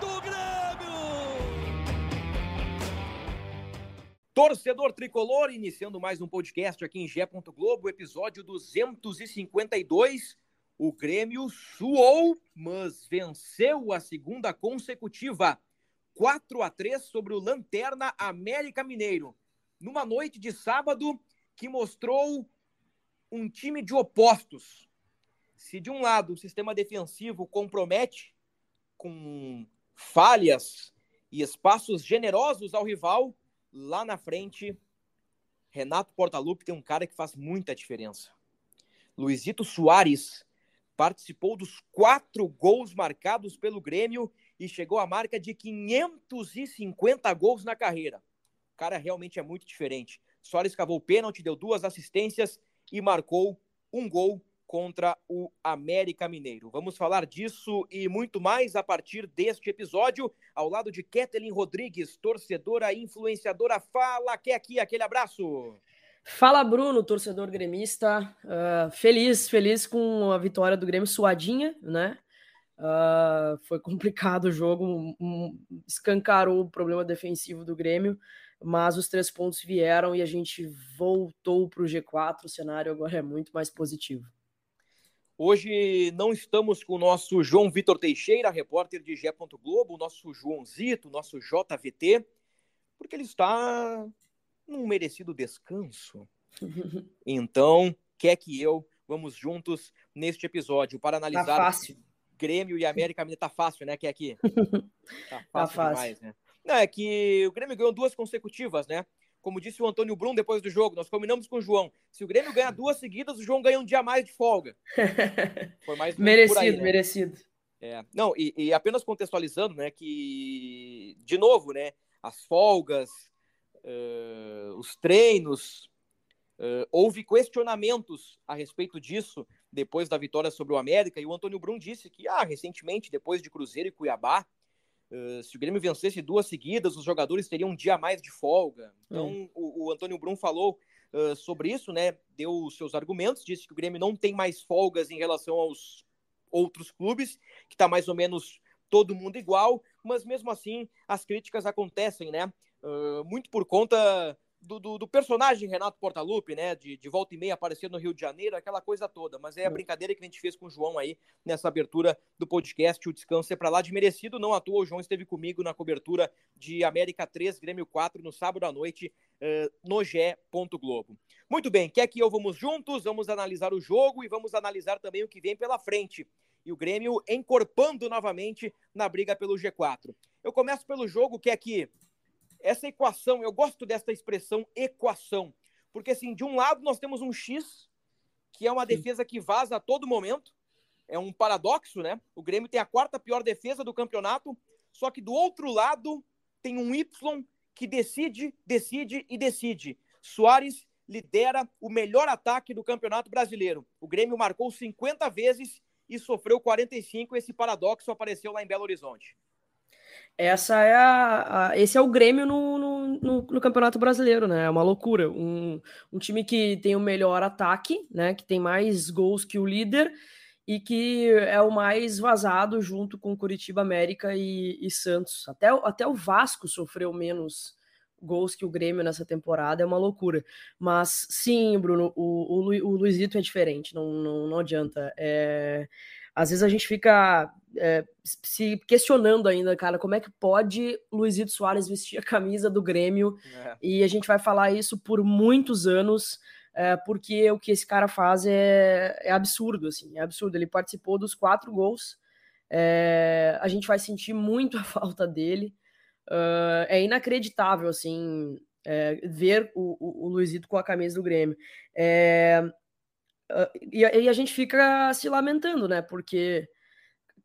do Grêmio! Torcedor tricolor, iniciando mais um podcast aqui em Gé. Globo, episódio 252. O Grêmio suou, mas venceu a segunda consecutiva. 4 a 3 sobre o Lanterna América Mineiro. Numa noite de sábado que mostrou um time de opostos. Se de um lado o sistema defensivo compromete com falhas e espaços generosos ao rival, lá na frente, Renato Portaluppi tem um cara que faz muita diferença. Luizito Soares participou dos quatro gols marcados pelo Grêmio e chegou à marca de 550 gols na carreira. O cara realmente é muito diferente. Soares cavou o pênalti, deu duas assistências e marcou um gol contra o América Mineiro. Vamos falar disso e muito mais a partir deste episódio, ao lado de Ketelin Rodrigues, torcedora e influenciadora. Fala, que aqui, aquele abraço. Fala, Bruno, torcedor gremista. Uh, feliz, feliz com a vitória do Grêmio suadinha, né? Uh, foi complicado o jogo, um, um, escancarou o problema defensivo do Grêmio, mas os três pontos vieram e a gente voltou para o G4. O cenário agora é muito mais positivo. Hoje não estamos com o nosso João Vitor Teixeira, repórter de Gé. Globo, o nosso Joãozito, nosso JVT, porque ele está num merecido descanso. Então, quer que eu, vamos juntos neste episódio para analisar tá fácil. Grêmio e América Mineiro. Tá fácil, né? Que aqui. Tá fácil, tá fácil. demais, né? Não, é que o Grêmio ganhou duas consecutivas, né? Como disse o Antônio Brum depois do jogo, nós combinamos com o João. Se o Grêmio ganhar duas seguidas, o João ganha um dia mais de folga. Foi mais merecido, aí, né? merecido. É. Não, e, e, apenas contextualizando, né, que de novo, né, as folgas, uh, os treinos, uh, houve questionamentos a respeito disso depois da vitória sobre o América. E o Antônio Brum disse que, ah, recentemente, depois de Cruzeiro e Cuiabá, Uh, se o Grêmio vencesse duas seguidas, os jogadores teriam um dia a mais de folga. Então, hum. o, o, Antônio Brum falou uh, sobre isso, né? Deu os seus argumentos, disse que o Grêmio não tem mais folgas em relação aos outros clubes, que está mais ou menos todo mundo igual, mas mesmo assim as críticas acontecem, né? Uh, muito por conta do, do, do, personagem Renato Portaluppi, né? De, de volta e meia aparecer no Rio de Janeiro, aquela coisa toda. Mas é a brincadeira que a gente fez com o João aí nessa abertura do podcast. O descanso é para lá de merecido. Não à toa, o João esteve comigo na cobertura de América 3, Grêmio 4, no sábado à noite, uh, no Gé. Globo. Muito bem, quer que eu vamos juntos? Vamos analisar o jogo e vamos analisar também o que vem pela frente. E o Grêmio encorpando novamente na briga pelo G4. Eu começo pelo jogo, que é que essa equação, eu gosto dessa expressão equação, porque assim, de um lado nós temos um X, que é uma Sim. defesa que vaza a todo momento, é um paradoxo, né? O Grêmio tem a quarta pior defesa do campeonato, só que do outro lado tem um Y que decide, decide e decide. Soares lidera o melhor ataque do Campeonato Brasileiro. O Grêmio marcou 50 vezes e sofreu 45. Esse paradoxo apareceu lá em Belo Horizonte. Essa é a, a, esse é o Grêmio no, no, no, no, Campeonato Brasileiro, né? É uma loucura. Um, um time que tem o melhor ataque, né? Que tem mais gols que o líder e que é o mais vazado junto com Curitiba, América e, e Santos. Até, até o Vasco sofreu menos gols que o Grêmio nessa temporada, é uma loucura. Mas sim, Bruno, o, o, o Luizito é diferente, não, não, não adianta. É, às vezes a gente fica é, se questionando ainda, cara, como é que pode Luizito Soares vestir a camisa do Grêmio? É. E a gente vai falar isso por muitos anos, é, porque o que esse cara faz é, é, absurdo, assim, é absurdo. Ele participou dos quatro gols, é, a gente vai sentir muito a falta dele. Uh, é inacreditável, assim, ver o, o, o, Luizito com a camisa do Grêmio. E, e, a gente fica se lamentando, né? Porque,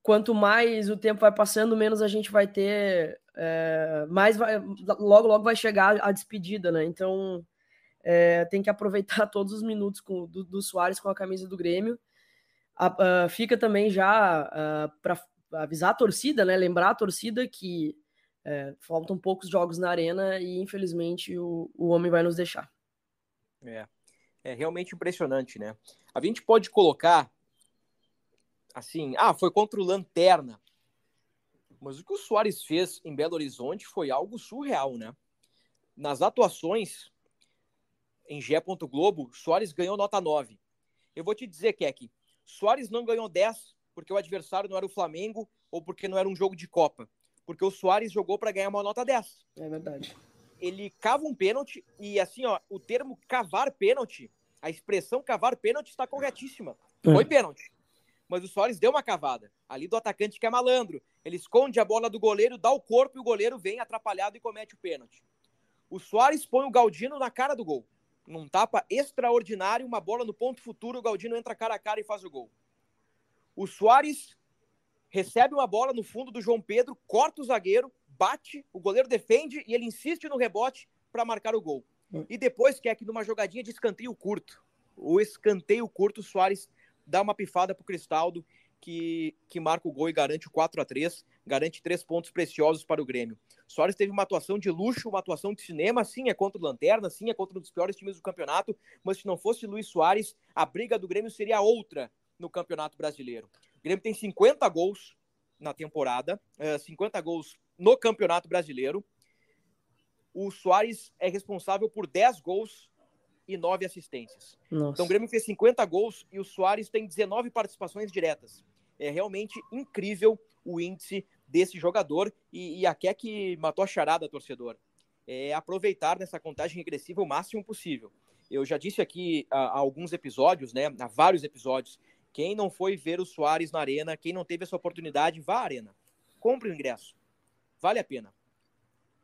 quanto mais o tempo vai passando, menos a gente vai ter, é, mais vai, logo logo vai chegar a despedida, né? Então é, tem que aproveitar todos os minutos com, do, do Soares com a camisa do Grêmio. A, a, fica também já para avisar a torcida, né? Lembrar a torcida que é, faltam poucos jogos na arena e infelizmente o, o homem vai nos deixar. É, é realmente impressionante, né? A gente pode colocar assim, ah, foi contra o Lanterna. Mas o que o Soares fez em Belo Horizonte foi algo surreal, né? Nas atuações em Gé. Globo, Soares ganhou nota 9. Eu vou te dizer, Keck, Soares não ganhou 10 porque o adversário não era o Flamengo ou porque não era um jogo de Copa. Porque o Soares jogou para ganhar uma nota 10. É verdade. Ele cava um pênalti e, assim, ó, o termo cavar pênalti, a expressão cavar pênalti está corretíssima. É. Foi pênalti mas o Soares deu uma cavada. Ali do atacante que é malandro. Ele esconde a bola do goleiro, dá o corpo e o goleiro vem atrapalhado e comete o pênalti. O Soares põe o Galdino na cara do gol. Num tapa extraordinário, uma bola no ponto futuro, o Galdino entra cara a cara e faz o gol. O Soares recebe uma bola no fundo do João Pedro, corta o zagueiro, bate, o goleiro defende e ele insiste no rebote para marcar o gol. Hum. E depois quer que numa jogadinha de escanteio curto, o escanteio curto, o Soares dá uma pifada pro Cristaldo, que, que marca o gol e garante o 4 a 3 garante três pontos preciosos para o Grêmio. Soares teve uma atuação de luxo, uma atuação de cinema, sim, é contra o Lanterna, sim, é contra um dos piores times do campeonato, mas se não fosse Luiz Soares, a briga do Grêmio seria outra no Campeonato Brasileiro. O Grêmio tem 50 gols na temporada, 50 eh, gols no Campeonato Brasileiro. O Soares é responsável por 10 gols e 9 assistências. Nossa. Então o Grêmio fez 50 gols e o Soares tem 19 participações diretas. É realmente incrível o índice desse jogador e, e a que matou a charada, torcedor. É aproveitar nessa contagem regressiva o máximo possível. Eu já disse aqui há, há alguns episódios, né, há vários episódios, quem não foi ver o Soares na arena, quem não teve essa oportunidade, vá à arena. Compre o ingresso. Vale a pena.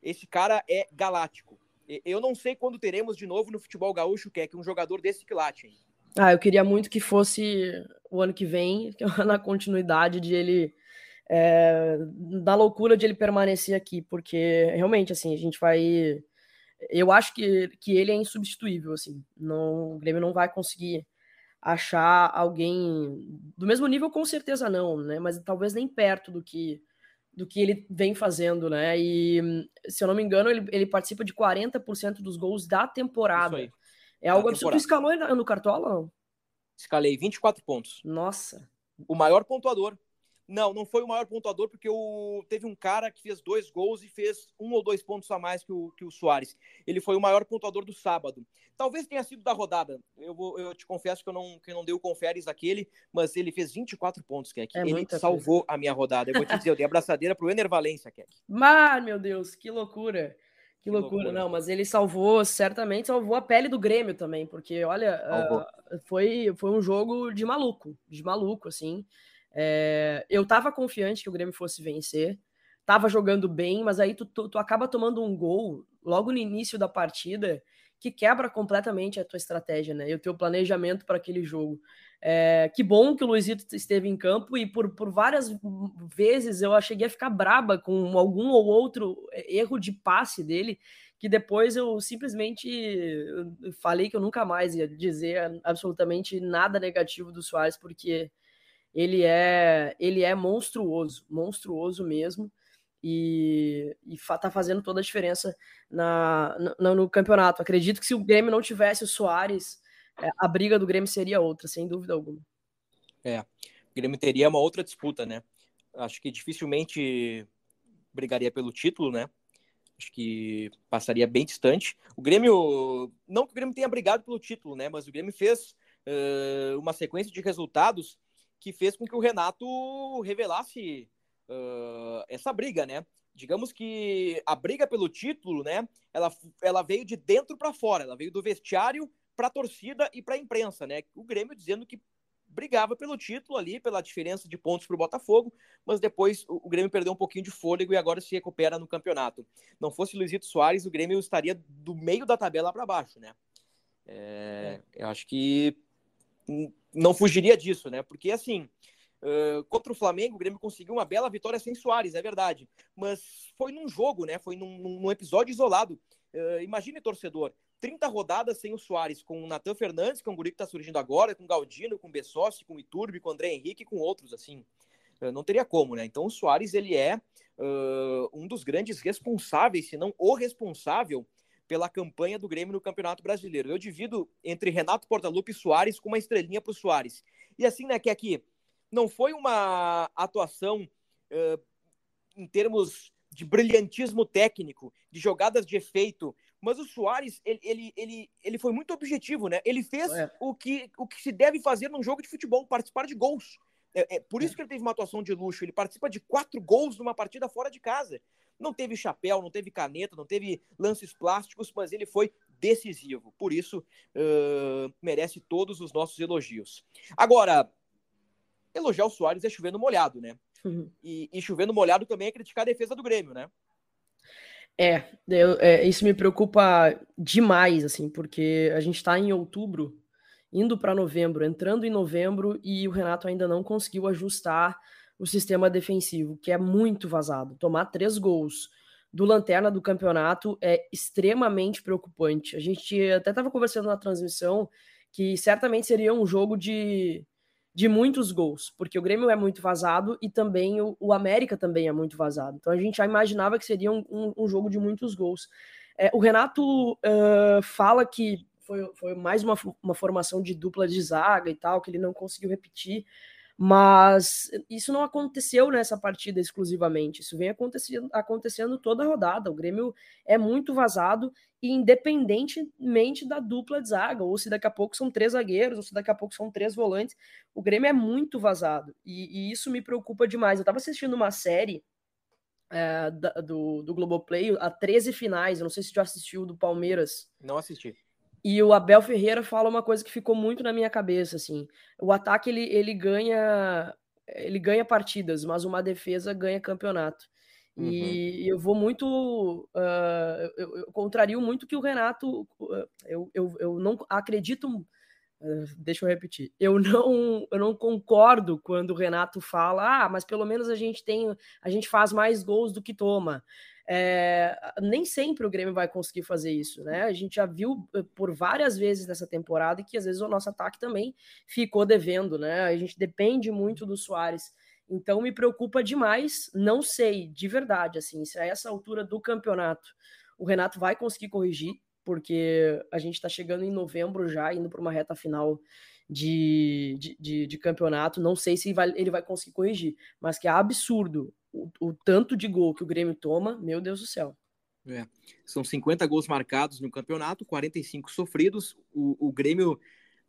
Esse cara é galáctico. Eu não sei quando teremos de novo no futebol gaúcho, que é que um jogador desse quilate. Ah, eu queria muito que fosse o ano que vem, na continuidade de ele. É, da loucura de ele permanecer aqui, porque realmente, assim, a gente vai. Eu acho que, que ele é insubstituível, assim. Não, o Grêmio não vai conseguir achar alguém do mesmo nível, com certeza não, né? Mas talvez nem perto do que do que ele vem fazendo, né? E se eu não me engano, ele, ele participa de 40% dos gols da temporada. É algo absurdo. Tu escalou no Cartola? Não? Escalei 24 pontos. Nossa. O maior pontuador. Não, não foi o maior pontuador, porque o... teve um cara que fez dois gols e fez um ou dois pontos a mais que o, que o Soares. Ele foi o maior pontuador do sábado. Talvez tenha sido da rodada. Eu, vou, eu te confesso que eu não, que eu não dei o conferes aquele, mas ele fez 24 pontos, Keck. É ele salvou coisa. a minha rodada. Eu vou te dizer, eu dei a braçadeira pro Ener Valência, Keck. Mas, meu Deus, que loucura. Que, que loucura. loucura. Não, mas ele salvou, certamente salvou a pele do Grêmio também, porque, olha, uh, foi, foi um jogo de maluco, de maluco, assim. É, eu tava confiante que o Grêmio fosse vencer, tava jogando bem, mas aí tu, tu, tu, acaba tomando um gol logo no início da partida que quebra completamente a tua estratégia, né? E o teu planejamento para aquele jogo. É, que bom que o Luizito esteve em campo e por, por várias vezes eu cheguei a ficar braba com algum ou outro erro de passe dele, que depois eu simplesmente falei que eu nunca mais ia dizer absolutamente nada negativo do Soares, porque ele é ele é monstruoso, monstruoso mesmo. E, e tá fazendo toda a diferença na, no, no campeonato. Acredito que se o Grêmio não tivesse o Soares, é, a briga do Grêmio seria outra, sem dúvida alguma. É, o Grêmio teria uma outra disputa, né? Acho que dificilmente brigaria pelo título, né? Acho que passaria bem distante. O Grêmio, não que o Grêmio tenha brigado pelo título, né? Mas o Grêmio fez uh, uma sequência de resultados que fez com que o Renato revelasse uh, essa briga, né? Digamos que a briga pelo título, né? Ela, ela veio de dentro para fora, ela veio do vestiário para a torcida e para a imprensa, né? O Grêmio dizendo que brigava pelo título ali, pela diferença de pontos para o Botafogo, mas depois o, o Grêmio perdeu um pouquinho de fôlego e agora se recupera no campeonato. Não fosse Luizito Soares, o Grêmio estaria do meio da tabela para baixo, né? É, eu acho que não fugiria disso, né? Porque assim, Uh, contra o Flamengo, o Grêmio conseguiu uma bela vitória sem Soares, é verdade. Mas foi num jogo, né? Foi num, num episódio isolado. Uh, imagine, torcedor, 30 rodadas sem o Soares, com o Natan Fernandes, que é um guri que tá surgindo agora, com o Galdino, com o Bessossi, com o Iturbe, com o André Henrique com outros, assim. Não teria como, né? Então o Soares, ele é um dos grandes responsáveis, se não o responsável, pela campanha do Grêmio no Campeonato Brasileiro. Eu divido entre Renato Portaluppi e Soares com uma estrelinha pro Soares. E assim, né, que aqui não foi uma atuação uh, em termos de brilhantismo técnico, de jogadas de efeito, mas o Soares, ele, ele, ele, ele foi muito objetivo, né? Ele fez é. o, que, o que se deve fazer num jogo de futebol, participar de gols. É, é por isso é. que ele teve uma atuação de luxo. Ele participa de quatro gols numa partida fora de casa. Não teve chapéu, não teve caneta, não teve lances plásticos, mas ele foi decisivo. Por isso, uh, merece todos os nossos elogios. Agora, elogiar o Soares é chovendo molhado, né? Uhum. E, e chovendo molhado também é criticar a defesa do Grêmio, né? É, eu, é, isso me preocupa demais, assim, porque a gente está em outubro, indo para novembro, entrando em novembro, e o Renato ainda não conseguiu ajustar o sistema defensivo, que é muito vazado. Tomar três gols do lanterna do campeonato é extremamente preocupante. A gente até estava conversando na transmissão que certamente seria um jogo de de muitos gols, porque o Grêmio é muito vazado e também o, o América também é muito vazado. Então a gente já imaginava que seria um, um, um jogo de muitos gols. É, o Renato uh, fala que foi, foi mais uma, uma formação de dupla de zaga e tal, que ele não conseguiu repetir. Mas isso não aconteceu nessa partida exclusivamente. Isso vem acontecendo, acontecendo toda a rodada. O Grêmio é muito vazado, independentemente da dupla de zaga, ou se daqui a pouco são três zagueiros, ou se daqui a pouco são três volantes. O Grêmio é muito vazado. E, e isso me preocupa demais. Eu estava assistindo uma série é, da, do, do Globoplay, a 13 finais. Eu não sei se já assistiu do Palmeiras. Não assisti. E o Abel Ferreira fala uma coisa que ficou muito na minha cabeça, assim. O ataque ele, ele ganha ele ganha partidas, mas uma defesa ganha campeonato. Uhum. E eu vou muito. Uh, eu, eu, contrario muito que o Renato. Uh, eu, eu, eu não acredito. Uh, deixa eu repetir. Eu não, eu não concordo quando o Renato fala, ah, mas pelo menos a gente tem. A gente faz mais gols do que toma. É, nem sempre o Grêmio vai conseguir fazer isso, né? A gente já viu eh, por várias vezes nessa temporada que às vezes o nosso ataque também ficou devendo, né? A gente depende muito do Soares. Então me preocupa demais, não sei de verdade, assim, se a essa altura do campeonato o Renato vai conseguir corrigir, porque a gente está chegando em novembro já, indo para uma reta final de, de, de, de, campeonato. Não sei se vai, ele vai conseguir corrigir, mas que é absurdo o, o, tanto de gol que o Grêmio toma, meu Deus do céu. É. São 50 gols marcados no campeonato, 45 sofridos. O, o Grêmio,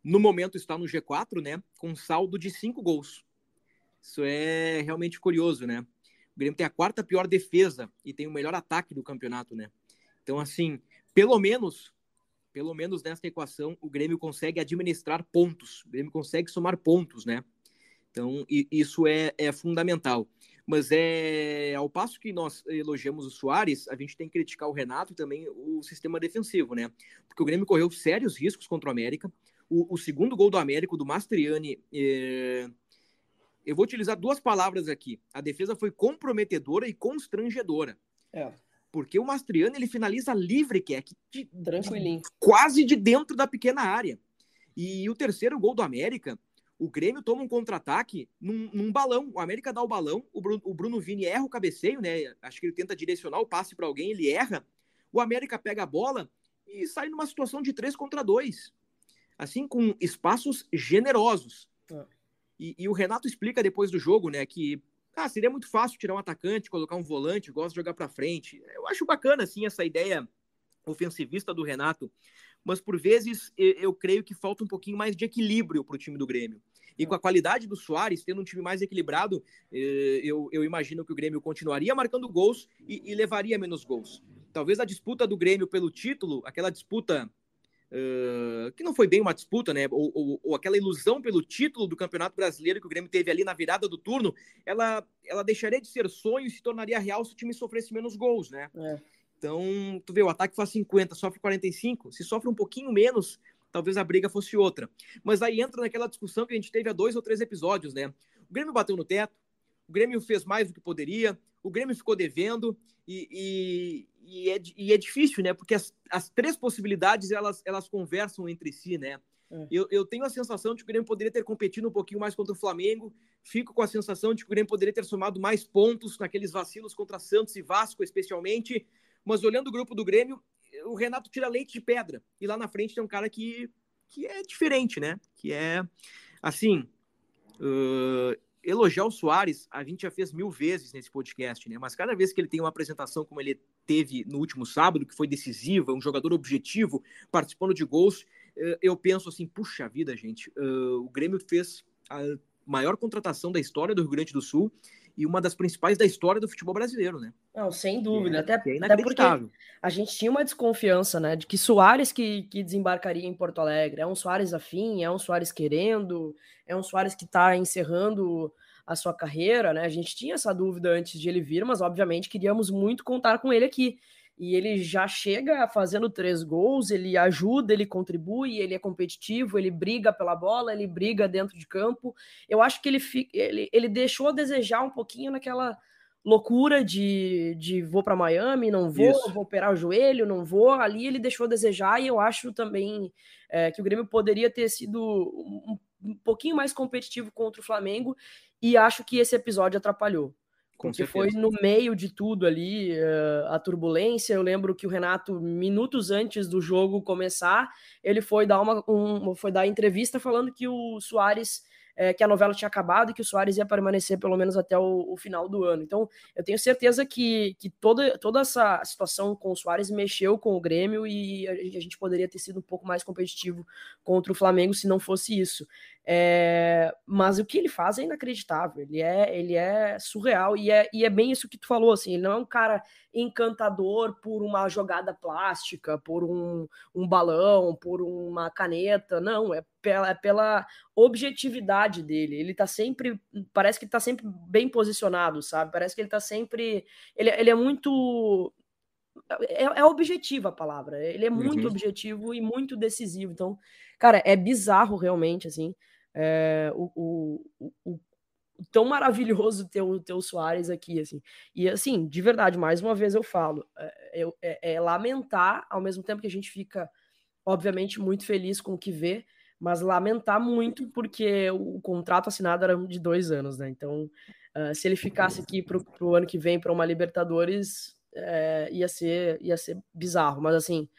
no momento, está no G4, né? Com saldo de 5 gols. Isso é realmente curioso, né? O Grêmio tem a quarta pior defesa e tem o melhor ataque do campeonato, né? Então, assim, pelo menos, pelo menos nessa equação, o Grêmio consegue administrar pontos. O Grêmio consegue somar pontos, né? Então, isso é, é fundamental. Mas é ao passo que nós elogiamos o Soares, a gente tem que criticar o Renato e também o sistema defensivo, né? Porque o Grêmio correu sérios riscos contra o América. O, o segundo gol do América, do Mastriani, é... eu vou utilizar duas palavras aqui. A defesa foi comprometedora e constrangedora. É. Porque o Mastriani ele finaliza livre, que é de, tranquilinho, quase de dentro da pequena área. E o terceiro gol do América, o Grêmio toma um contra-ataque num, num, balão. O América dá o balão, o Bruno, o Bruno Vini erra o cabeceio, né? Acho que ele tenta direcionar o passe para alguém, ele erra. O América pega a bola e sai numa situação de 3 contra 2. Assim, com espaços generosos. É. E, e, o Renato explica depois do jogo, né, que ah, seria muito fácil tirar um atacante, colocar um volante, gosta de jogar para frente. Eu acho bacana, assim, essa ideia ofensivista do Renato mas por vezes eu creio que falta um pouquinho mais de equilíbrio para o time do Grêmio. E com a qualidade do Soares, tendo um time mais equilibrado, eh, eu, eu imagino que o Grêmio continuaria marcando gols e, e levaria menos gols. Talvez a disputa do Grêmio pelo título, aquela disputa Uh, que não foi bem uma disputa, né? Ou, ou, ou, aquela ilusão pelo título do Campeonato Brasileiro que o Grêmio teve ali na virada do turno, ela, ela deixaria de ser sonho e se tornaria real se o time sofresse menos gols, né? É. Então, tu vê, o ataque faz 50, sofre 45. Se sofre um pouquinho menos, talvez a briga fosse outra. Mas aí entra naquela discussão que a gente teve há dois ou três episódios, né? O Grêmio bateu no teto, o Grêmio fez mais do que poderia, o Grêmio ficou devendo e, e, e, é, e é, difícil, né? Porque as, as, três possibilidades elas, elas conversam entre si, né? É. Eu, eu tenho a sensação de que o Grêmio poderia ter competido um pouquinho mais contra o Flamengo. Fico com a sensação de que o Grêmio poderia ter somado mais pontos naqueles vacilos contra Santos e Vasco, especialmente. Mas olhando o grupo do Grêmio, o Renato tira leite de pedra. E lá na frente tem um cara que, que é diferente, né? Que é, assim, uh, elogiar o Soares, a gente já fez mil vezes nesse podcast, né? Mas cada vez que ele tem uma apresentação como ele teve no último sábado, que foi decisiva, um jogador objetivo, participando de gols, uh, eu penso assim, puxa vida, gente, uh, o Grêmio fez a maior contratação da história do Rio Grande do Sul e uma das principais da história do futebol brasileiro, né? Não, sem dúvida. É, até, é até a gente tinha uma desconfiança, né? De que Soares que, que desembarcaria em Porto Alegre. É um Soares afim, é um Soares querendo, é um Soares que está encerrando a sua carreira, né? A gente tinha essa dúvida antes de ele vir, mas obviamente queríamos muito contar com ele aqui e ele já chega fazendo três gols, ele ajuda, ele contribui, ele é competitivo, ele briga pela bola, ele briga dentro de campo. Eu acho que ele, ele, ele deixou a desejar um pouquinho naquela loucura de, de vou para Miami, não vou, Isso. vou operar o joelho, não vou. Ali ele deixou a desejar e eu acho também é, que o Grêmio poderia ter sido um, um pouquinho mais competitivo contra o Flamengo e acho que esse episódio atrapalhou. Com porque certeza. foi no meio de tudo ali, uh, a turbulência. Eu lembro que o Renato, minutos antes do jogo começar, ele foi dar uma um, foi dar entrevista falando que o Soares é, que a novela tinha acabado e que o Soares ia permanecer pelo menos até o, o, final do ano. Então, eu tenho certeza que, que toda, toda essa situação com o Soares mexeu com o Grêmio e a, a gente poderia ter sido um pouco mais competitivo contra o Flamengo se não fosse isso. É, mas o que ele faz é inacreditável, ele é, ele é surreal e é, e é bem isso que tu falou, assim, ele não é um cara encantador por uma jogada plástica, por um, um balão, por uma caneta, não, é pela, é pela objetividade dele, ele tá sempre, parece que ele tá sempre bem posicionado, sabe, parece que ele tá sempre, ele, ele é muito é, é objetivo a palavra. Ele é muito uhum. objetivo e muito decisivo. Então, cara, é bizarro realmente, assim é, o, o, o, tão maravilhoso ter o teu Soares aqui, assim. E assim, de verdade, mais uma vez eu falo, é, é, é, lamentar, ao mesmo tempo que a gente fica, obviamente, muito feliz com o que vê, mas lamentar muito porque o, contrato assinado era de dois anos, né? Então, uh, se ele ficasse aqui para o ano que vem para uma Libertadores, é, ia ser ia ser bizarro, mas assim,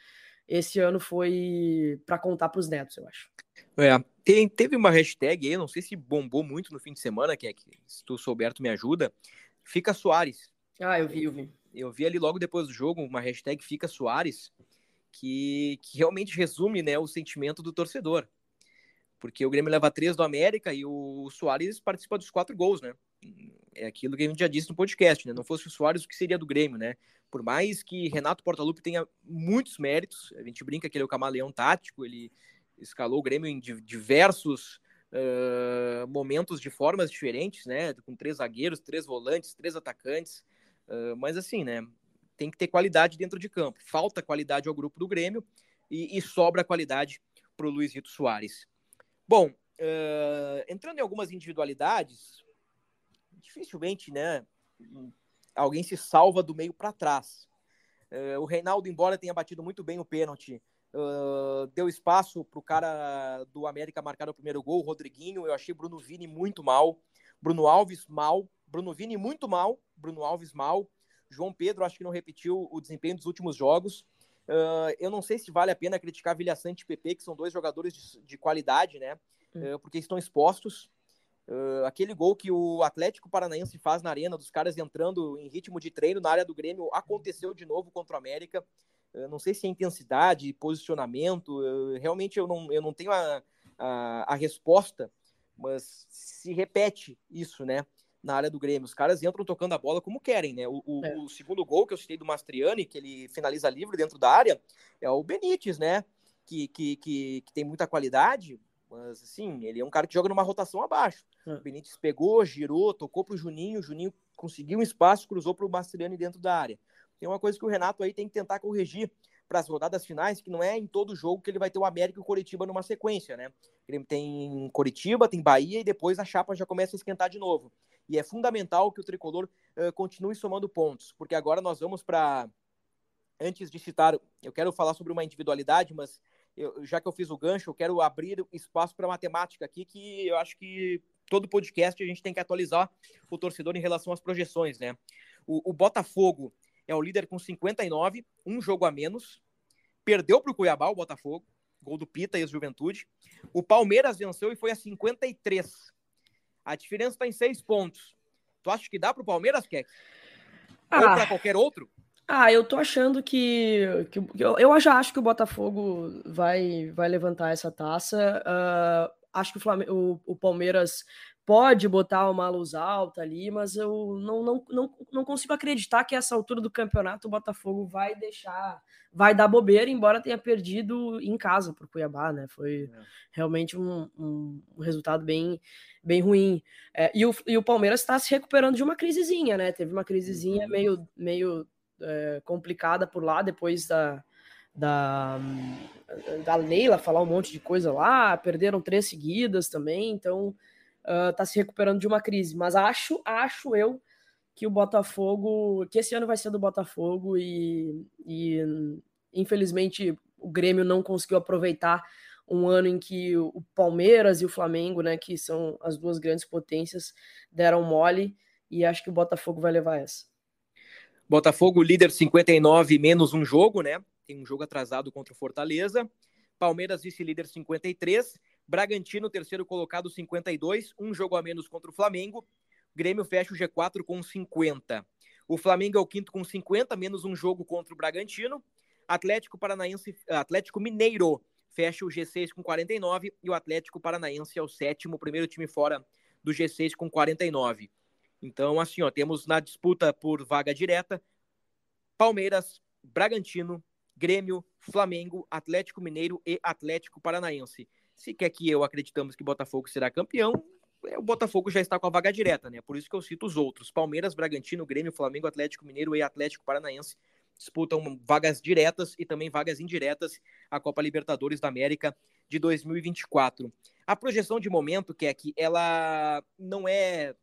esse ano foi para contar para os netos, eu acho. É, tem, teve uma hashtag aí, não sei se bombou muito no fim de semana, que é que se tu souber, tu me ajuda. Fica Soares. Ah, eu vi, eu vi. Eu vi ali logo depois do jogo uma hashtag Fica Soares, que, que realmente resume né, o sentimento do torcedor. Porque o Grêmio leva três do América e o Soares participa dos quatro gols, né? É aquilo que a gente já disse no podcast, né? Não fosse o Soares, o que seria do Grêmio, né? Por mais que Renato Portaluppi tenha muitos méritos, a gente brinca que ele é o camaleão tático, ele escalou o Grêmio em diversos uh, momentos de formas diferentes, né? Com três zagueiros, três volantes, três atacantes. Uh, mas assim, né? Tem que ter qualidade dentro de campo. Falta qualidade ao grupo do Grêmio e, e sobra qualidade para o Luiz Rito Soares. Bom, uh, entrando em algumas individualidades, dificilmente, né? Alguém se salva do meio para trás. o Reinaldo, embora tenha batido muito bem o pênalti Uh, deu espaço para o cara do América marcar o primeiro gol, o Rodriguinho. Eu achei Bruno Vini muito mal. Bruno Alves mal. Bruno Vini muito mal. Bruno Alves mal. João Pedro acho que não repetiu o desempenho dos últimos jogos. Uh, eu não sei se vale a pena criticar Vilha Sante e PP, que são dois jogadores de, de qualidade, né? Uh, porque estão expostos. aquele gol que o Atlético Paranaense faz na arena, dos caras entrando em ritmo de treino na área do Grêmio, aconteceu de novo contra o América. Eu não sei se é intensidade, posicionamento, eu, realmente eu não, eu não tenho a, a, a, resposta, mas se repete isso, né? Na área do Grêmio. Os caras entram tocando a bola como querem, né? O, o, é. o segundo gol que eu citei do Mastriani, que ele finaliza livre dentro da área, é o Benítez, né? Que, que, que, que tem muita qualidade, mas assim, ele é um cara que joga numa rotação abaixo. É. O Benítez pegou, girou, tocou pro Juninho, o Juninho conseguiu um espaço, cruzou pro Mastriani dentro da área. Tem uma coisa que o Renato aí tem que tentar corrigir para as rodadas finais, que não é em todo jogo que ele vai ter o América e o Coritiba numa sequência, né? Ele tem Coritiba, tem Bahia e depois a chapa já começa a esquentar de novo. E é fundamental que o tricolor uh, continue somando pontos, porque agora nós vamos para. Antes de citar, eu quero falar sobre uma individualidade, mas eu, já que eu fiz o gancho, eu quero abrir espaço para matemática aqui, que eu acho que todo podcast a gente tem que atualizar o torcedor em relação às projeções, né? O, o Botafogo é o líder com 59, um jogo a menos. Perdeu para o Cuiabá, o Botafogo, gol do Pita e a Juventude. O Palmeiras venceu e foi a 53. A diferença está em seis pontos. Tu acha que dá para o Palmeiras, Keck? Ah. Ou para qualquer outro? Ah, eu tô achando que, que, eu, eu já acho que o Botafogo vai, vai levantar essa taça. Uh, acho que o, Flamengo, o, o Palmeiras pode botar uma luz alta ali, mas eu não, não, não, não consigo acreditar que essa altura do campeonato o Botafogo vai deixar, vai dar bobeira, embora tenha perdido em casa para o Cuiabá, né? Foi é. realmente um, um, um, resultado bem, bem ruim. É, e, o, e o Palmeiras está se recuperando de uma crisezinha, né? Teve uma crisezinha uhum. meio, meio é, complicada por lá depois da, da, da Leila falar um monte de coisa lá, perderam três seguidas também, então está ah, uh, se recuperando de uma crise. Mas acho, acho eu que o Botafogo, que esse ano vai ser do Botafogo e, e infelizmente o Grêmio não conseguiu aproveitar um ano em que o Palmeiras e o Flamengo, né, que são as duas grandes potências, deram mole e acho que o Botafogo vai levar essa. Botafogo líder 59 menos um jogo, né? Tem um jogo atrasado contra o Fortaleza. Palmeiras vice-líder 53 Bragantino, terceiro colocado, 52, um jogo a menos contra o Flamengo. Grêmio fecha o G4 com 50. O Flamengo é o quinto com 50, menos um jogo contra o Bragantino. Atlético Paranaense, Atlético Mineiro fecha o G6 com 49 e o Atlético Paranaense é o sétimo, primeiro time fora do G6 com 49. Então, assim, ó, temos na disputa por vaga direta Palmeiras, Bragantino, Grêmio, Flamengo, Atlético Mineiro e Atlético Paranaense. Se quer que eu acreditamos que Botafogo será campeão, é, o Botafogo já está com a vaga direta, né? Por isso que eu cito os outros. Palmeiras, Bragantino, Grêmio, Flamengo, Atlético Mineiro e Atlético Paranaense disputam vagas diretas e também vagas indiretas à Copa Libertadores da América de 2024. A projeção de momento, que é que ela não é,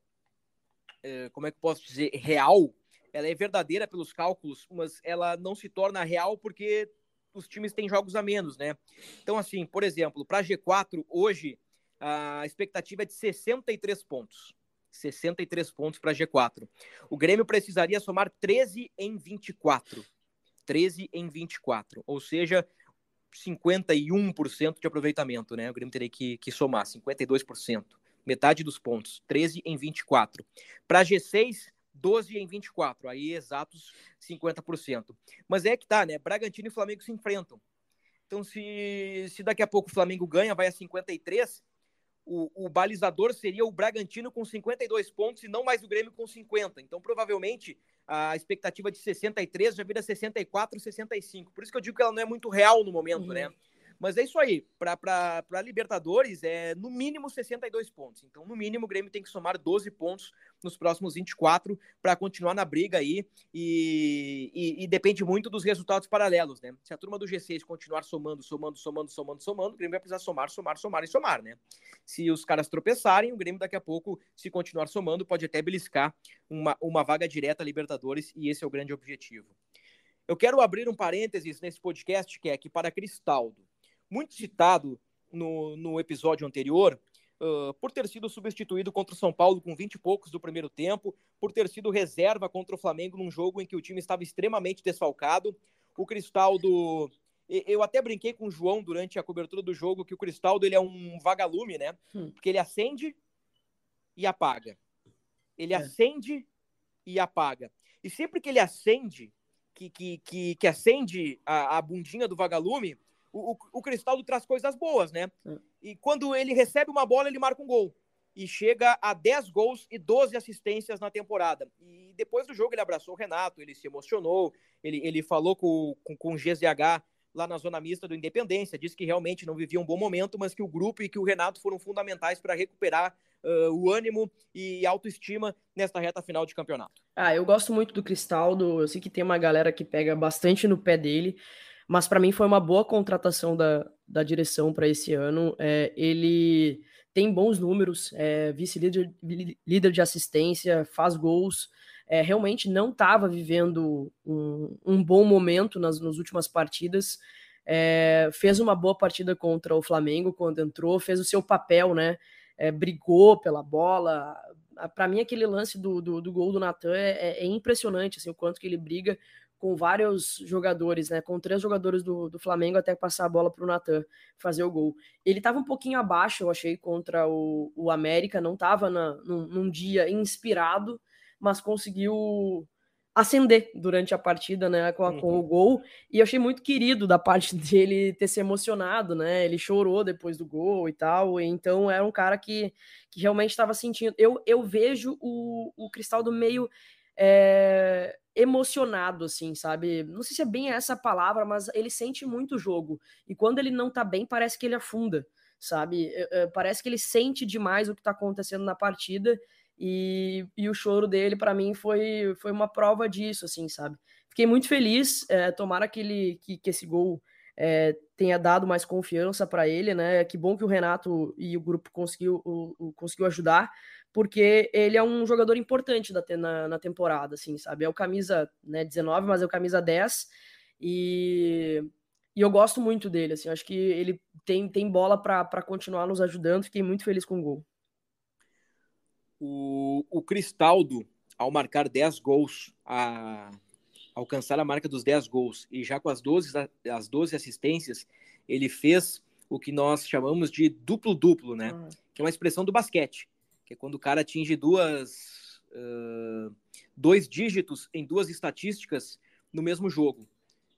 é, como é que eu posso dizer, real, ela é verdadeira pelos cálculos, mas ela não se torna real porque os times têm jogos a menos, né? Então, assim, por exemplo, para G4, hoje, a expectativa é de 63 pontos. 63 pontos para G4. O Grêmio precisaria somar 13 em 24. 13 em 24. Ou seja, 51% de aproveitamento, né? O Grêmio teria que, que somar 52%. Metade dos pontos. 13 em 24. Para G6, 12 em 24, aí exatos 50%. Mas é que tá, né? Bragantino e Flamengo se enfrentam. Então, se, se daqui a pouco o Flamengo ganha, vai a 53, o, o balizador seria o Bragantino com 52 pontos e não mais o Grêmio com 50. Então, provavelmente, a expectativa de 63 já vira 64, 65. Por isso que eu digo que ela não é muito real no momento, uhum. né? Mas é isso aí. Para Libertadores, é no mínimo 62 pontos. Então, no mínimo, o Grêmio tem que somar 12 pontos nos próximos 24 para continuar na briga aí. E, e, e, depende muito dos resultados paralelos, né? Se a turma do G6 continuar somando, somando, somando, somando, somando, o Grêmio vai precisar somar, somar, somar e somar, né? Se os caras tropeçarem, o Grêmio daqui a pouco, se continuar somando, pode até beliscar uma, uma vaga direta a Libertadores. E esse é o grande objetivo. Eu quero abrir um parênteses nesse podcast, que é que para Cristaldo muito citado no, no episódio anterior, uh, por ter sido substituído contra o São Paulo com 20 e poucos do primeiro tempo, por ter sido reserva contra o Flamengo num jogo em que o time estava extremamente desfalcado. O Cristaldo. Eu até brinquei com o João durante a cobertura do jogo que o Cristaldo ele é um vagalume, né? Hum. Porque ele acende e apaga. Ele é. acende e apaga. E sempre que ele acende, que, que, que, que acende a, a bundinha do vagalume, o, o, o Cristaldo traz coisas boas, né? É. E quando ele recebe uma bola, ele marca um gol. E chega a 10 gols e 12 assistências na temporada. E depois do jogo ele abraçou o Renato, ele se emocionou, ele, ele falou com, com, com o GZH lá na zona mista do Independência, disse que realmente não vivia um bom momento, mas que o grupo e que o Renato foram fundamentais para recuperar uh, o ânimo e autoestima nesta reta final de campeonato. Ah, eu gosto muito do Cristaldo, eu sei que tem uma galera que pega bastante no pé dele, mas para mim foi uma boa contratação da, da direção para esse ano. É, ele tem bons números, é vice-líder líder de assistência, faz gols. É, realmente não estava vivendo um, um, bom momento nas, nas últimas partidas. É, fez uma boa partida contra o Flamengo quando entrou, fez o seu papel, né? É, brigou pela bola. Para mim, aquele lance do, do, do gol do Natan é, é, é, impressionante, assim, o quanto que ele briga com vários jogadores, né? Com três jogadores do, do Flamengo até passar a bola para o Natan fazer o gol. Ele estava um pouquinho abaixo, eu achei, contra o, o América, não estava num, num dia inspirado, mas conseguiu acender durante a partida, né, com, a, com, o uhum. gol, e eu achei muito querido da parte dele ter se emocionado, né, ele chorou depois do gol e tal, então era um cara que, que realmente estava sentindo, eu, eu vejo o, o Cristaldo meio é, emocionado, assim, sabe? Não sei se é bem essa palavra, mas ele sente muito o jogo. E quando ele não tá bem, parece que ele afunda, sabe? É, é, parece que ele sente demais o que tá acontecendo na partida. E, e o choro dele, para mim, foi, foi uma prova disso, assim, sabe? Fiquei muito feliz. É, tomara que, ele, que, que esse gol é, tenha dado mais confiança para ele, né? Que bom que o Renato e o grupo conseguiu, o, o, conseguiu ajudar, porque ele é um jogador importante da, na, na temporada, assim, sabe? É o camisa né, 19, mas é o camisa 10, e, e eu gosto muito dele, assim, acho que ele tem, tem bola para continuar nos ajudando, fiquei muito feliz com o gol. O, o Cristaldo, ao marcar 10 gols, a alcançar a marca dos 10 gols, e já com as 12, as 12 assistências, ele fez o que nós chamamos de duplo-duplo, né? Uhum. Que é uma expressão do basquete que é quando o cara atinge duas, uh, dois dígitos em duas estatísticas no mesmo jogo.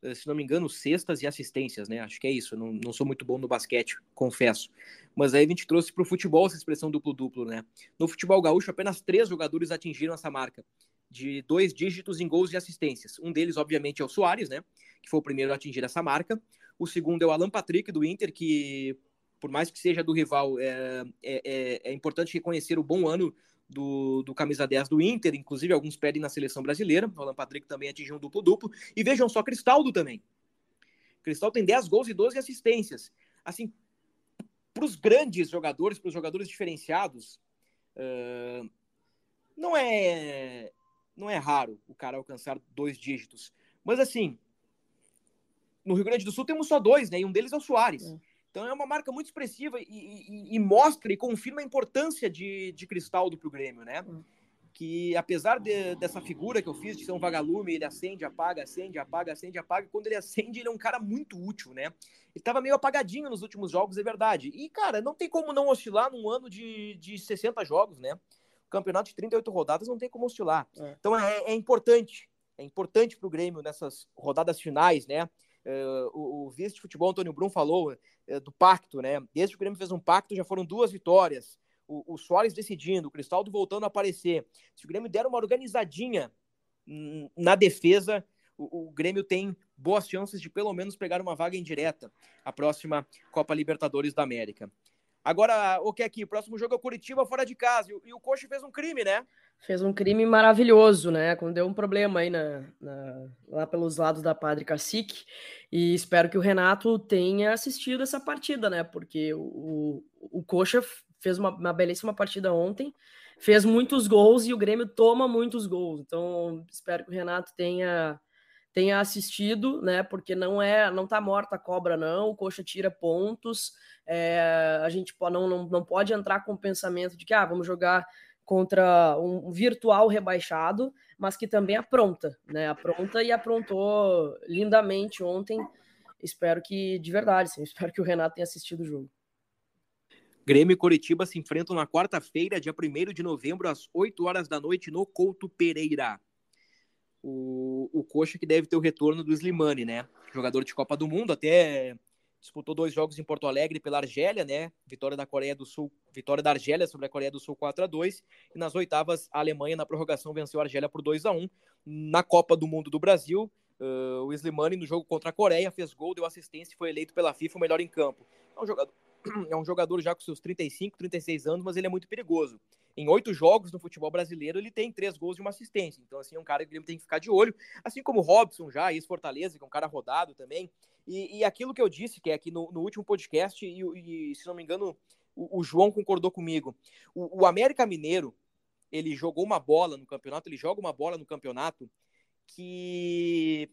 Uh, se não me engano, cestas e assistências, né? Acho que é isso. Não, não sou muito bom no basquete, confesso. Mas aí a gente trouxe para o futebol essa expressão duplo-duplo, né? No futebol gaúcho, apenas três jogadores atingiram essa marca de dois dígitos em gols e assistências. Um deles, obviamente, é o Soares, né? Que foi o primeiro a atingir essa marca. O segundo é o Alan Patrick, do Inter, que por mais que seja do rival, é, é, é, é importante reconhecer o bom ano do, do, camisa 10 do Inter, inclusive alguns pedem na seleção brasileira. O Alan Patrick também atingiu um duplo-duplo. E vejam só, Cristaldo também. Cristaldo tem 10 gols e 12 assistências. Assim, para os grandes jogadores, para os jogadores diferenciados, uh, não é não é raro o cara alcançar dois dígitos. Mas assim, no Rio Grande do Sul temos só dois, né? E um deles é o Soares. É. Então é uma marca muito expressiva e, e, e mostra e confirma a importância de, de Cristaldo para o Grêmio, né? Hum. Que apesar de, dessa figura que eu fiz de ser um vagalume, ele acende, apaga, acende, apaga, acende, apaga. Quando ele acende, ele é um cara muito útil, né? Ele estava meio apagadinho nos últimos jogos, é verdade. E, cara, não tem como não oscilar num ano de, de 60 jogos, né? O campeonato de 38 rodadas não tem como oscilar. É. Então é, é importante. É importante para o Grêmio nessas rodadas finais, né? Uh, o, o vice de futebol Antônio Brum falou uh, do pacto, né? Desde que o Grêmio fez um pacto, já foram duas vitórias. O, o Soares decidindo, o Cristaldo voltando a aparecer. Se o Grêmio der uma organizadinha na defesa, o, o, Grêmio tem boas chances de pelo menos pegar uma vaga indireta a próxima Copa Libertadores da América. Agora, o que é aqui? Próximo jogo é o Curitiba fora de casa. E, e o Coxa fez um crime, né? fez um crime maravilhoso, né? Quando deu um problema aí na, na, lá pelos lados da Padre Cacique. E espero que o Renato tenha assistido essa partida, né? Porque o, o Coxa fez uma, uma belíssima partida ontem, fez muitos gols e o Grêmio toma muitos gols. Então, espero que o Renato tenha tenha assistido, né? Porque não é, não tá morta a cobra, não. O Coxa tira pontos. É, a gente não, não, não pode entrar com o pensamento de que ah, vamos jogar contra um virtual rebaixado, mas que também apronta, né? Apronta e aprontou lindamente ontem. Espero que, de verdade, sim, espero que o Renato tenha assistido o jogo. Grêmio e Coritiba se enfrentam na quarta-feira, dia 1 de novembro, às 8 horas da noite, no Couto Pereira. O, o Coxa que deve ter o retorno do Slimani, né? Jogador de Copa do Mundo, até disputou dois jogos em Porto Alegre pela Argélia, né? Vitória da Coreia do Sul, vitória da Argélia sobre a Coreia do Sul 4 a 2 e nas oitavas a Alemanha na prorrogação venceu a Argélia por 2 a 1. Na Copa do Mundo do Brasil, uh, o Slimani no jogo contra a Coreia fez gol, deu assistência e foi eleito pela FIFA o melhor em campo. É um jogador, é um jogador já com seus 35, 36 anos, mas ele é muito perigoso. Em oito jogos no futebol brasileiro, ele tem três gols e uma assistência. Então, assim, é um cara que ele tem que ficar de olho. Assim como o Robson já, ex-Fortaleza, que é um cara rodado também. E, e, aquilo que eu disse, que é aqui no, no último podcast, e, e, se não me engano, o, o João concordou comigo. O, o América Mineiro, ele jogou uma bola no campeonato, ele joga uma bola no campeonato que.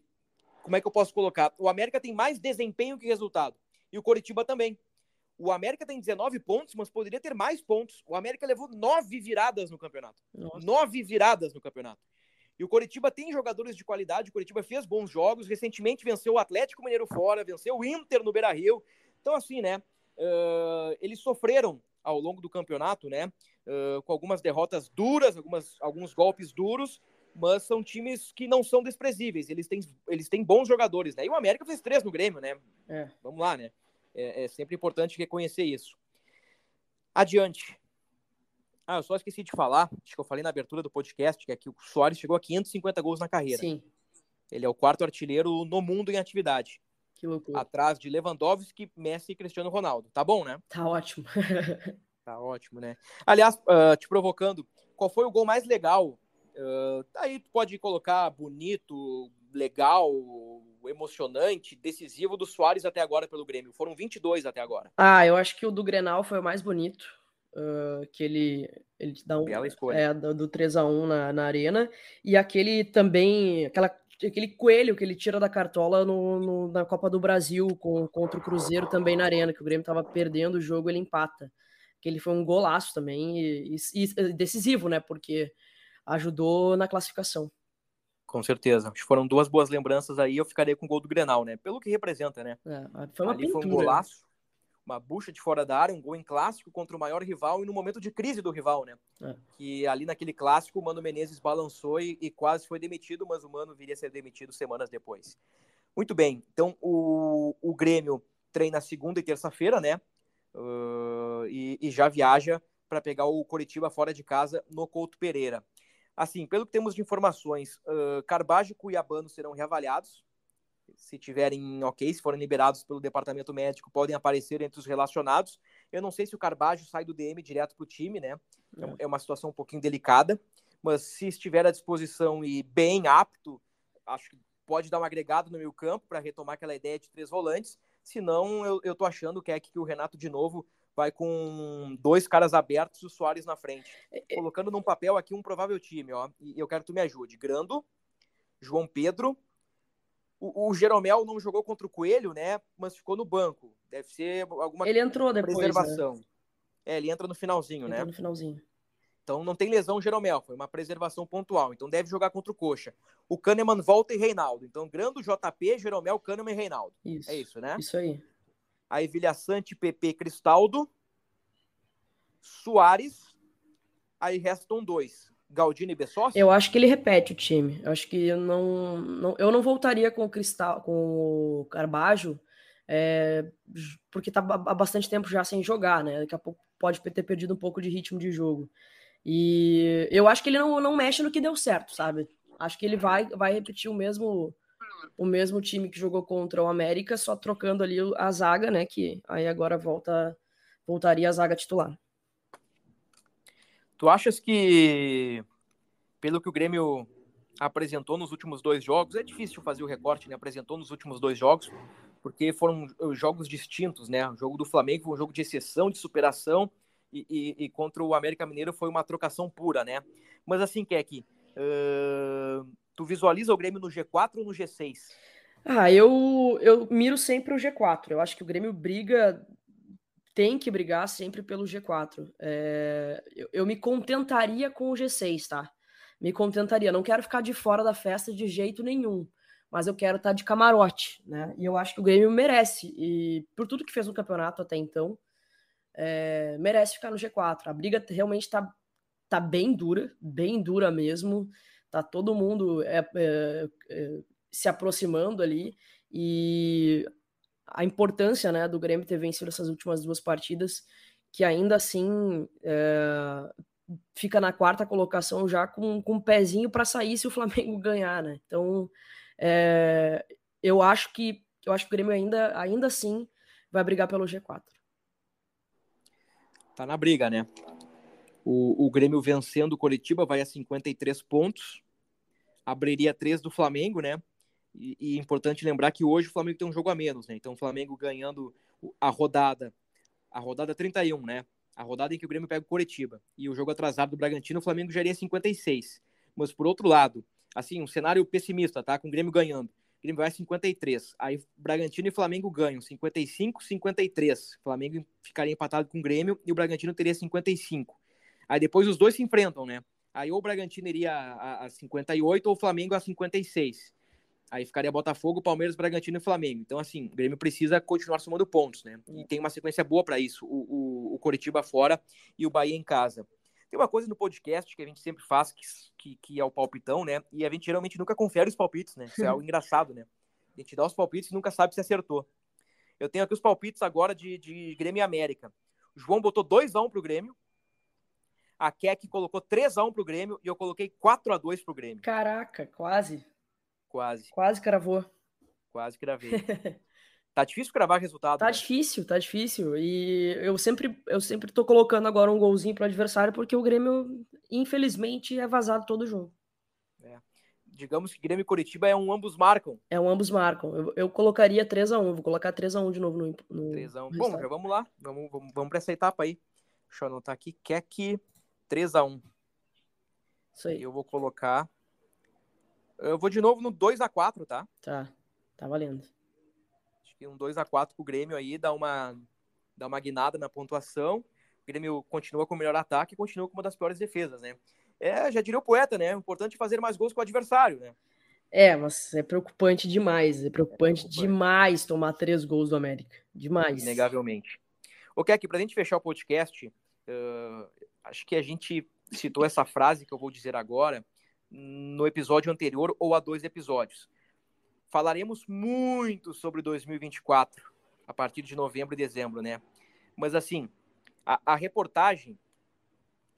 Como é que eu posso colocar? O América tem mais desempenho que resultado. E o Coritiba também. O América tem 19 pontos, mas poderia ter mais pontos. O América levou nove viradas no campeonato. Nossa. Nove viradas no campeonato. E o Coritiba tem jogadores de qualidade. O Coritiba fez bons jogos. Recentemente venceu o Atlético Mineiro fora, venceu o Inter no Beira Rio. Então, assim, né? Uh, eles sofreram ao longo do campeonato, né? Uh, com algumas derrotas duras, algumas, alguns golpes duros, mas são times que não são desprezíveis. Eles têm, eles têm bons jogadores, né? E o América fez três no Grêmio, né? É. Vamos lá, né? É, é, sempre importante reconhecer isso. Adiante. Ah, eu só esqueci de falar, acho que eu falei na abertura do podcast, que aqui o Soares chegou a 550 gols na carreira. Sim. Ele é o quarto artilheiro no mundo em atividade. Que loucura. Atrás de Lewandowski, Messi e Cristiano Ronaldo. Tá bom, né? Tá ótimo. tá ótimo, né? Aliás, uh, te provocando, qual foi o gol mais legal? Uh, aí tu pode colocar bonito, legal, emocionante, decisivo do Soares até agora pelo Grêmio. Foram 22 até agora. Ah, eu acho que o do Grenal foi o mais bonito. Uh, que ele, ele dá um. É, do, do 3 a 1 na, na arena. E aquele também, aquela aquele coelho que ele tira da cartola no, no, na Copa do Brasil com, contra o Cruzeiro também na arena, que o Grêmio estava perdendo o jogo, ele empata. Que ele foi um golaço também e, e, e, decisivo, né? Porque ajudou na classificação. Com certeza. Foram duas boas lembranças aí. Eu ficaria com o gol do Grenal, né? Pelo que representa, né? É, foi uma Ali pintura. foi um golaço uma bucha de fora da área, um gol em clássico contra o maior rival e no momento de crise do rival, né? É. Que ali naquele clássico o Mano Menezes balançou e, e, quase foi demitido, mas o Mano viria a ser demitido semanas depois. Muito bem, então o, o Grêmio treina segunda e terça-feira, né? Uh, e, e, já viaja para pegar o Coritiba fora de casa no Couto Pereira. Assim, pelo que temos de informações, uh, Carbajo e Cuiabano serão reavaliados se tiverem ok, se forem liberados pelo departamento médico, podem aparecer entre os relacionados. Eu não sei se o Carbajo sai do DM direto para o time, né? É. é uma situação um pouquinho delicada, mas se estiver à disposição e bem apto, acho que pode dar um agregado no meio campo para retomar aquela ideia de três volantes. Se não, eu, eu tô achando que é que o Renato de novo vai com dois caras abertos e o Soares na frente. É, é. Colocando num papel aqui um provável time, ó. E eu quero que tu me ajude. Grando, João Pedro, o, o, Jeromel não jogou contra o Coelho, né? Mas ficou no banco. Deve ser alguma Ele entrou depois, né? preservação. Né? É, ele entra no finalzinho, entra né? no finalzinho. Então não tem lesão Jeromel, foi uma preservação pontual. Então deve jogar contra o Coxa. O Kahneman volta e Reinaldo. Então Grando, JP, Jeromel, Kahneman e Reinaldo. Isso. É isso, né? Isso aí. Aí Vilha Sante, PP, Cristaldo, Soares. Aí restam dois. Galdino e Bessos? Eu acho que ele repete o time. Eu acho que eu não, não eu não voltaria com o Cristal, com o Carbajo, é, porque tá há bastante tempo já sem jogar, né? Daqui a pouco pode ter perdido um pouco de ritmo de jogo. E eu acho que ele não, não mexe no que deu certo, sabe? Acho que ele vai, vai repetir o mesmo o mesmo time que jogou contra o América, só trocando ali a zaga, né? Que aí agora volta voltaria a zaga titular. Tu achas que, pelo que o Grêmio apresentou nos últimos dois jogos, é difícil fazer o recorte, né? Apresentou nos últimos dois jogos, porque foram uh, jogos distintos, né? O jogo do Flamengo foi um jogo de exceção, de superação, e, e, e contra o América Mineiro foi uma trocação pura, né? Mas assim, Keck, uh, tu visualiza o Grêmio no G4 ou no G6? Ah, eu, eu miro sempre o G4. Eu acho que o Grêmio briga tem que brigar sempre pelo G4. É, eu, eu, me contentaria com o G6, tá? Me contentaria. Não quero ficar de fora da festa de jeito nenhum, mas eu quero estar tá de camarote, né? E eu acho que o Grêmio merece. E por tudo que fez no campeonato até então, é, merece ficar no G4. A briga realmente tá, tá bem dura, bem dura mesmo. Tá todo mundo é, é, é se aproximando ali. E a importância né, do Grêmio ter vencido essas últimas duas partidas, que ainda assim é, fica na quarta colocação já com, com um pezinho para sair se o Flamengo ganhar, né? Então é, eu acho que eu acho que o Grêmio ainda, ainda assim vai brigar pelo G4. Tá na briga, né? O, o Grêmio vencendo o Curitiba vai a 53 pontos. Abriria três do Flamengo, né? E, e é importante lembrar que hoje o Flamengo tem um jogo a menos, né? Então o Flamengo ganhando a rodada, a rodada 31, né? A rodada em que o Grêmio pega o Curitiba e o jogo atrasado do Bragantino, o Flamengo já iria 56. Mas por outro lado, assim, um cenário pessimista, tá? Com o Grêmio ganhando. O Grêmio vai a 53. Aí Bragantino e Flamengo ganham 55, 53. O Flamengo ficaria empatado com o Grêmio e o Bragantino teria 55. Aí depois os dois se enfrentam, né? Aí ou o Bragantino iria a, a 58 ou o Flamengo a 56. Aí ficaria Botafogo, Palmeiras, Bragantino e Flamengo. Então, assim, o Grêmio precisa continuar somando pontos, né? E tem uma sequência boa para isso. O, o, o Coritiba fora e o Bahia em casa. Tem uma coisa no podcast que a gente sempre faz, que, que, que, é o palpitão, né? E a gente geralmente nunca confere os palpites, né? Isso é algo engraçado, né? A gente dá os palpites e nunca sabe se acertou. Eu tenho aqui os palpites agora de, de Grêmio e América. O João botou 2x1 pro Grêmio. A Keck colocou 3x1 pro Grêmio e eu coloquei 4x2 pro Grêmio. Caraca, quase. Quase. Quase cravou. Quase cravei. tá difícil cravar resultado. Tá né? difícil, tá difícil. E eu sempre, eu sempre tô colocando agora um golzinho pro adversário, porque o Grêmio, infelizmente, é vazado todo jogo. É. Digamos que Grêmio e Curitiba é um ambos marcam. É um ambos marcam. Eu, eu colocaria 3x1. Vou colocar 3x1 de novo no. no 3x1. Bom, já vamos lá. Vamos, vamos, vamos pra essa etapa aí. Deixa eu anotar aqui. Quer que 3x1. Isso aí. Eu vou colocar eu vou de novo no 2 a 4 tá? Tá, tá valendo. Acho que um 2 a 4 pro Grêmio aí dá uma, dá uma guinada na pontuação. O Grêmio continua com o melhor ataque e continua com uma das piores defesas, né? É, já diria o poeta, né? É importante fazer mais gols com o adversário, né? É, mas é preocupante demais. É preocupante, é preocupante. demais tomar três gols do América. Demais. Inegavelmente. Ok, aqui, pra gente fechar o podcast, uh, acho que a gente citou essa frase que eu vou dizer agora, no episódio anterior ou há dois episódios. Falaremos muito sobre 2024 a partir de novembro e dezembro, né? Mas assim, a, a reportagem,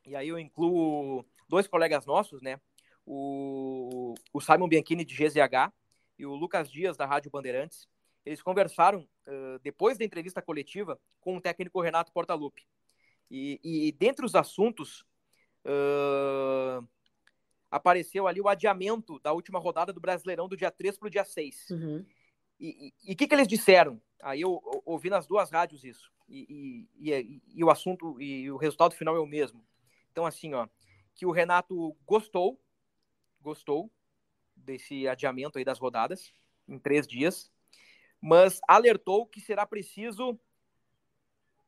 e aí eu incluo dois colegas nossos, né? O, o Simon Bianchini de GZH e o Lucas Dias da Rádio Bandeirantes. Eles conversaram uh, depois da entrevista coletiva com o técnico Renato Portaluppi. E, e dentre os assuntos uh, apareceu ali o adiamento da última rodada do Brasileirão do dia 3 para o dia 6. Uhum. E o que, que eles disseram? Aí eu, eu, ouvi nas duas rádios isso. E, e, e, e, o assunto e o resultado final é o mesmo. Então, assim, ó, que o Renato gostou, gostou desse adiamento aí das rodadas em três dias, mas alertou que será preciso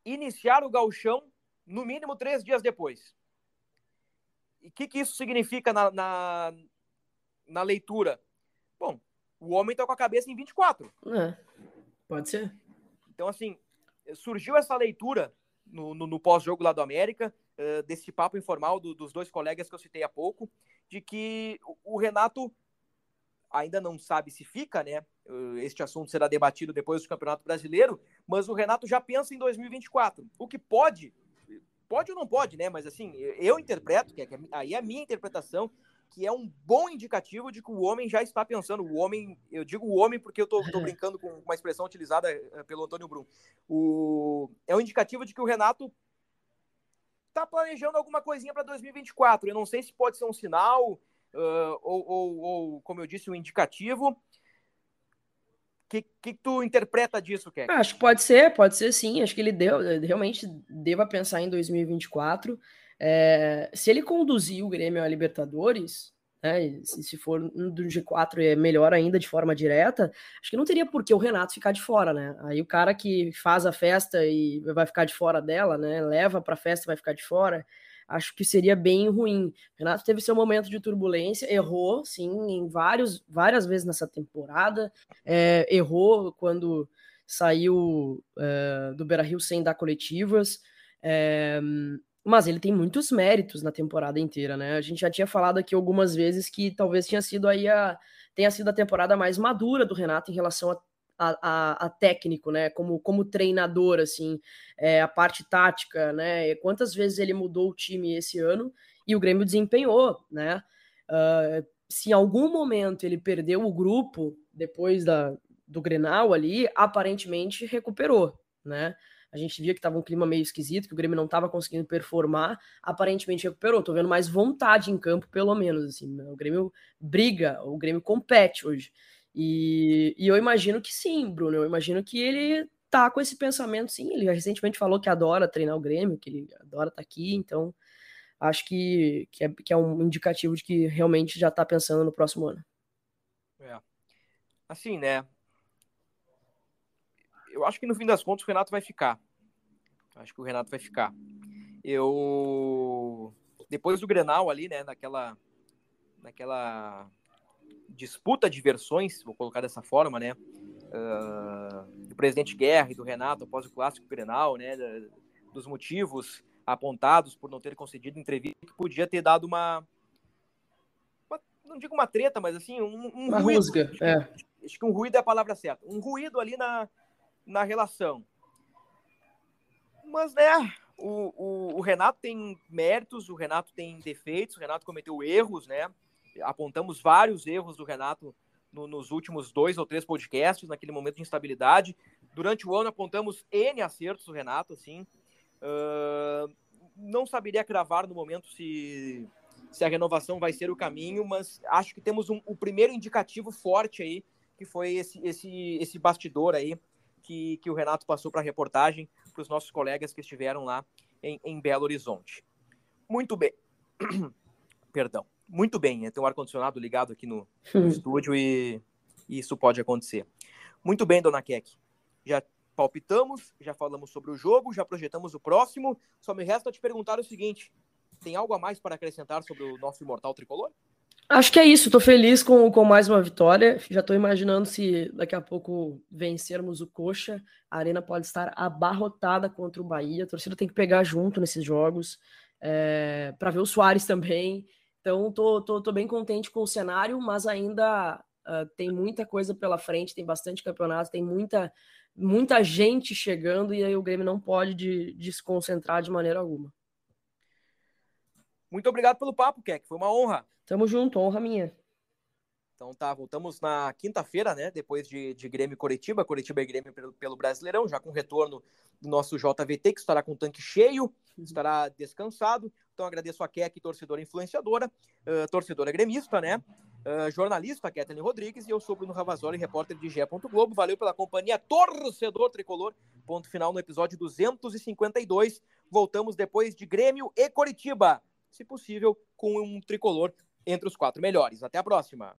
iniciar o gauchão no mínimo três dias depois. E o que, que isso significa na, na, na, leitura? Bom, o homem está com a cabeça em 24. É, pode ser. Então, assim, surgiu essa leitura no, no, no pós-jogo lá do América, uh, desse papo informal do, dos dois colegas que eu citei há pouco, de que o, o Renato ainda não sabe se fica, né? Este assunto será debatido depois do Campeonato Brasileiro, mas o Renato já pensa em 2024, o que pode Pode ou não pode, né? Mas assim, eu interpreto, que é, aí é a minha interpretação, que é um bom indicativo de que o homem já está pensando. O homem, eu digo o homem porque eu estou brincando com uma expressão utilizada eh, pelo Antônio Brum. O, é um indicativo de que o Renato está planejando alguma coisinha para 2024. Eu não sei se pode ser um sinal uh, ou, ou, ou, como eu disse, um indicativo que, que tu interpreta disso, Keck? Acho que pode ser, pode ser sim. Acho que ele deu, realmente deva pensar em 2024. É, se ele conduzir o Grêmio a Libertadores, né, se, for um do G4 é melhor ainda de forma direta, acho que não teria por que o Renato ficar de fora, né? Aí o cara que faz a festa e vai ficar de fora dela, né? Leva para a festa e vai ficar de fora acho que seria bem ruim. Renato teve seu momento de turbulência, errou, sim, em vários, várias vezes nessa temporada, é, errou quando saiu é, do Beira-Rio sem dar coletivas, é, mas ele tem muitos méritos na temporada inteira, né? A gente já tinha falado aqui algumas vezes que talvez tenha sido aí a, tenha sido a temporada mais madura do Renato em relação a a, a, a, técnico, né? Como, como treinador, assim, é, a parte tática, né? Quantas vezes ele mudou o time esse ano e o Grêmio desempenhou, né? Uh, se em algum momento ele perdeu o grupo depois da, do Grenal ali, aparentemente recuperou, né? a gente via que estava um clima meio esquisito, que o Grêmio não estava conseguindo performar, aparentemente recuperou. Tô vendo mais vontade em campo, pelo menos. Assim, né? o Grêmio briga, o Grêmio compete hoje. E, e eu imagino que sim, Bruno. Eu imagino que ele tá com esse pensamento, sim. Ele recentemente falou que adora treinar o Grêmio, que ele adora estar tá aqui, então acho que, que, é, que é um indicativo de que realmente já está pensando no próximo ano. É. Assim, né? Eu acho que no fim das contas o Renato vai ficar. Acho que o Renato vai ficar. Eu depois do Grenal ali, né, naquela naquela disputa de versões, vou colocar dessa forma, né, uh, do presidente Guerra e do Renato após o clássico Grenal, né, dos motivos apontados por não ter concedido entrevista que podia ter dado uma, uma não digo uma treta, mas assim um, um uma ruído. Rusga, acho, é. que, acho que um ruído é a palavra certa, um ruído ali na na relação. Mas, né, o, o, o, Renato tem méritos, o Renato tem defeitos, o Renato cometeu erros, né? Apontamos vários erros do Renato no, nos últimos dois ou três podcasts, naquele momento de instabilidade. Durante o ano apontamos N acertos do Renato, assim. Uh, não saberia cravar no momento se, se a renovação vai ser o caminho, mas acho que temos um, o primeiro indicativo forte aí, que foi esse, esse, esse bastidor aí que, que o Renato passou para a reportagem para os nossos colegas que estiveram lá em, em Belo Horizonte. Muito bem. Perdão. Muito bem, né? tem um ar-condicionado ligado aqui no, no hum. estúdio e, e, isso pode acontecer. Muito bem, dona Keck. Já palpitamos, já falamos sobre o jogo, já projetamos o próximo. Só me resta te perguntar o seguinte: tem algo a mais para acrescentar sobre o nosso imortal tricolor? Acho que é isso, tô feliz com, com mais uma vitória. Já tô imaginando se daqui a pouco vencermos o Coxa, a Arena pode estar abarrotada contra o Bahia. A torcida tem que pegar junto nesses jogos, é, para ver o Soares também. Então, tô, tô, tô bem contente com o cenário, mas ainda uh, tem muita coisa pela frente, tem bastante campeonato, tem muita, muita gente chegando e aí o Grêmio não pode de, desconcentrar de maneira alguma. Muito obrigado pelo papo, Keck. Foi uma honra. Tamo junto, honra minha. Então tá, voltamos na quinta-feira, né? Depois de, de Grêmio e Coritiba, Coritiba e Grêmio pelo, pelo Brasileirão, já com retorno do nosso JVT, que estará com o tanque cheio, uhum. estará descansado. Então agradeço a Keck, torcedora influenciadora, uh, torcedora gremista, né? Uh, jornalista Kathleen Rodrigues e eu sou Bruno Ravazoli, repórter de GE. Globo. Valeu pela companhia, torcedor tricolor. Ponto final no episódio 252. Voltamos depois de Grêmio e Coritiba se possível, com um tricolor entre os quatro melhores. Até a próxima!